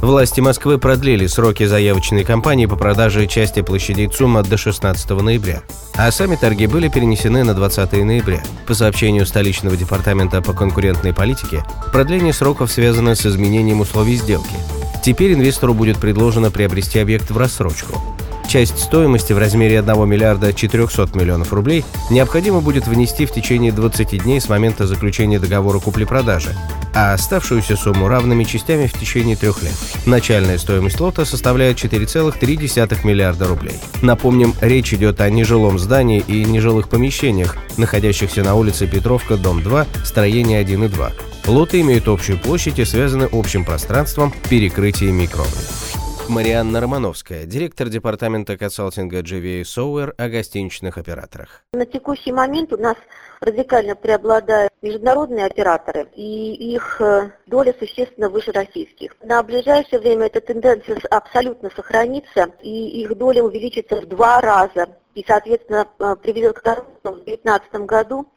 Власти Москвы продлили сроки заявочной кампании по продаже части площадей ЦУМа до 16 ноября, а сами торги были перенесены на 20 ноября. По сообщению столичного департамента по конкурентной политике, продление сроков связано с изменением условий сделки. Теперь инвестору будет предложено приобрести объект в рассрочку. Часть стоимости в размере 1 миллиарда 400 миллионов рублей необходимо будет внести в течение 20 дней с момента заключения договора купли-продажи, а оставшуюся сумму равными частями в течение трех лет. Начальная стоимость лота составляет 4,3 миллиарда рублей. Напомним, речь идет о нежилом здании и нежилых помещениях, находящихся на улице Петровка, дом 2, строение 1 и 2. Лоты имеют общую площадь и связаны общим пространством перекрытия микробов. Марианна Романовская, директор департамента консалтинга GVA Software о гостиничных операторах. На текущий момент у нас радикально преобладают международные операторы, и их э, доля существенно выше российских. На ближайшее время эта тенденция абсолютно сохранится, и их доля увеличится в два раза, и, соответственно, э, приведет к тому, что в 2019 году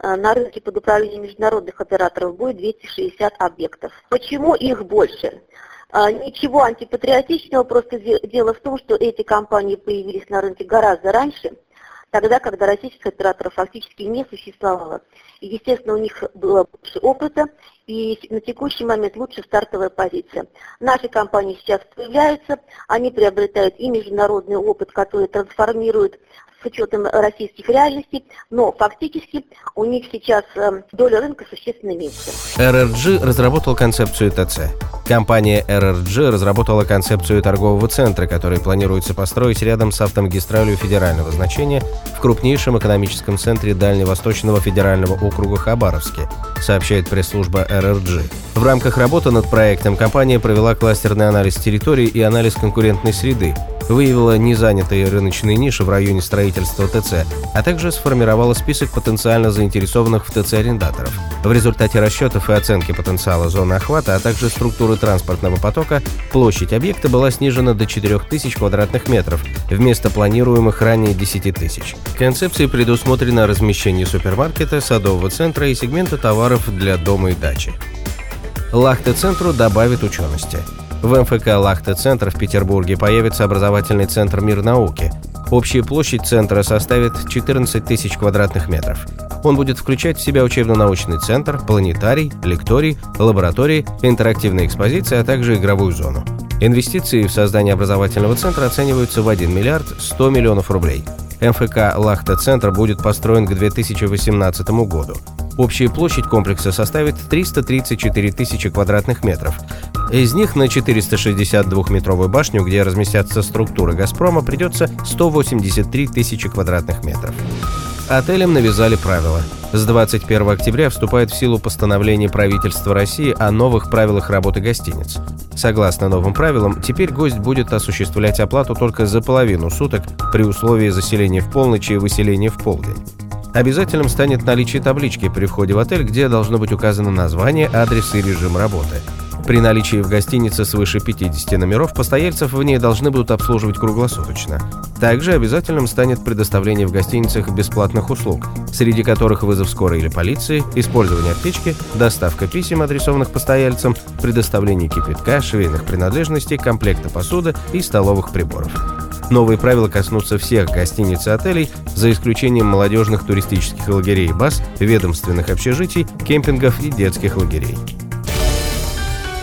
э, на рынке под управлением международных операторов будет 260 объектов. Почему их больше? А, ничего антипатриотичного, просто дело в том, что эти компании появились на рынке гораздо раньше, тогда, когда российских операторов фактически не существовало. И, естественно, у них было больше опыта, и на текущий момент лучше стартовая позиция. Наши компании сейчас появляются, они приобретают и международный опыт, который трансформирует с учетом российских реальностей, но фактически у них сейчас э, доля рынка существенно меньше. RRG разработал концепцию ТЦ. Компания RRG разработала концепцию торгового центра, который планируется построить рядом с автомагистралью федерального значения в крупнейшем экономическом центре Дальневосточного федерального округа Хабаровске, сообщает пресс-служба RRG. В рамках работы над проектом компания провела кластерный анализ территории и анализ конкурентной среды, выявила незанятые рыночные ниши в районе строительства ТЦ, а также сформировала список потенциально заинтересованных в ТЦ арендаторов. В результате расчетов и оценки потенциала зоны охвата, а также структуры транспортного потока, площадь объекта была снижена до 4000 квадратных метров вместо планируемых ранее 10 тысяч. Концепцией предусмотрено размещение супермаркета, садового центра и сегмента товаров для дома и дачи. Лахте-центру добавит учености. В МФК «Лахта-центр» в Петербурге появится образовательный центр «Мир науки». Общая площадь центра составит 14 тысяч квадратных метров. Он будет включать в себя учебно-научный центр, планетарий, лекторий, лаборатории, интерактивные экспозиции, а также игровую зону. Инвестиции в создание образовательного центра оцениваются в 1 миллиард 100 миллионов рублей. МФК «Лахта-центр» будет построен к 2018 году. Общая площадь комплекса составит 334 тысячи квадратных метров. Из них на 462-метровую башню, где разместятся структуры «Газпрома», придется 183 тысячи квадратных метров. Отелям навязали правила. С 21 октября вступает в силу постановление правительства России о новых правилах работы гостиниц. Согласно новым правилам, теперь гость будет осуществлять оплату только за половину суток при условии заселения в полночь и выселения в полдень. Обязательным станет наличие таблички при входе в отель, где должно быть указано название, адрес и режим работы. При наличии в гостинице свыше 50 номеров постояльцев в ней должны будут обслуживать круглосуточно. Также обязательным станет предоставление в гостиницах бесплатных услуг, среди которых вызов скорой или полиции, использование аптечки, доставка писем, адресованных постояльцам, предоставление кипятка, швейных принадлежностей, комплекта посуды и столовых приборов. Новые правила коснутся всех гостиниц и отелей, за исключением молодежных туристических лагерей и баз, ведомственных общежитий, кемпингов и детских лагерей.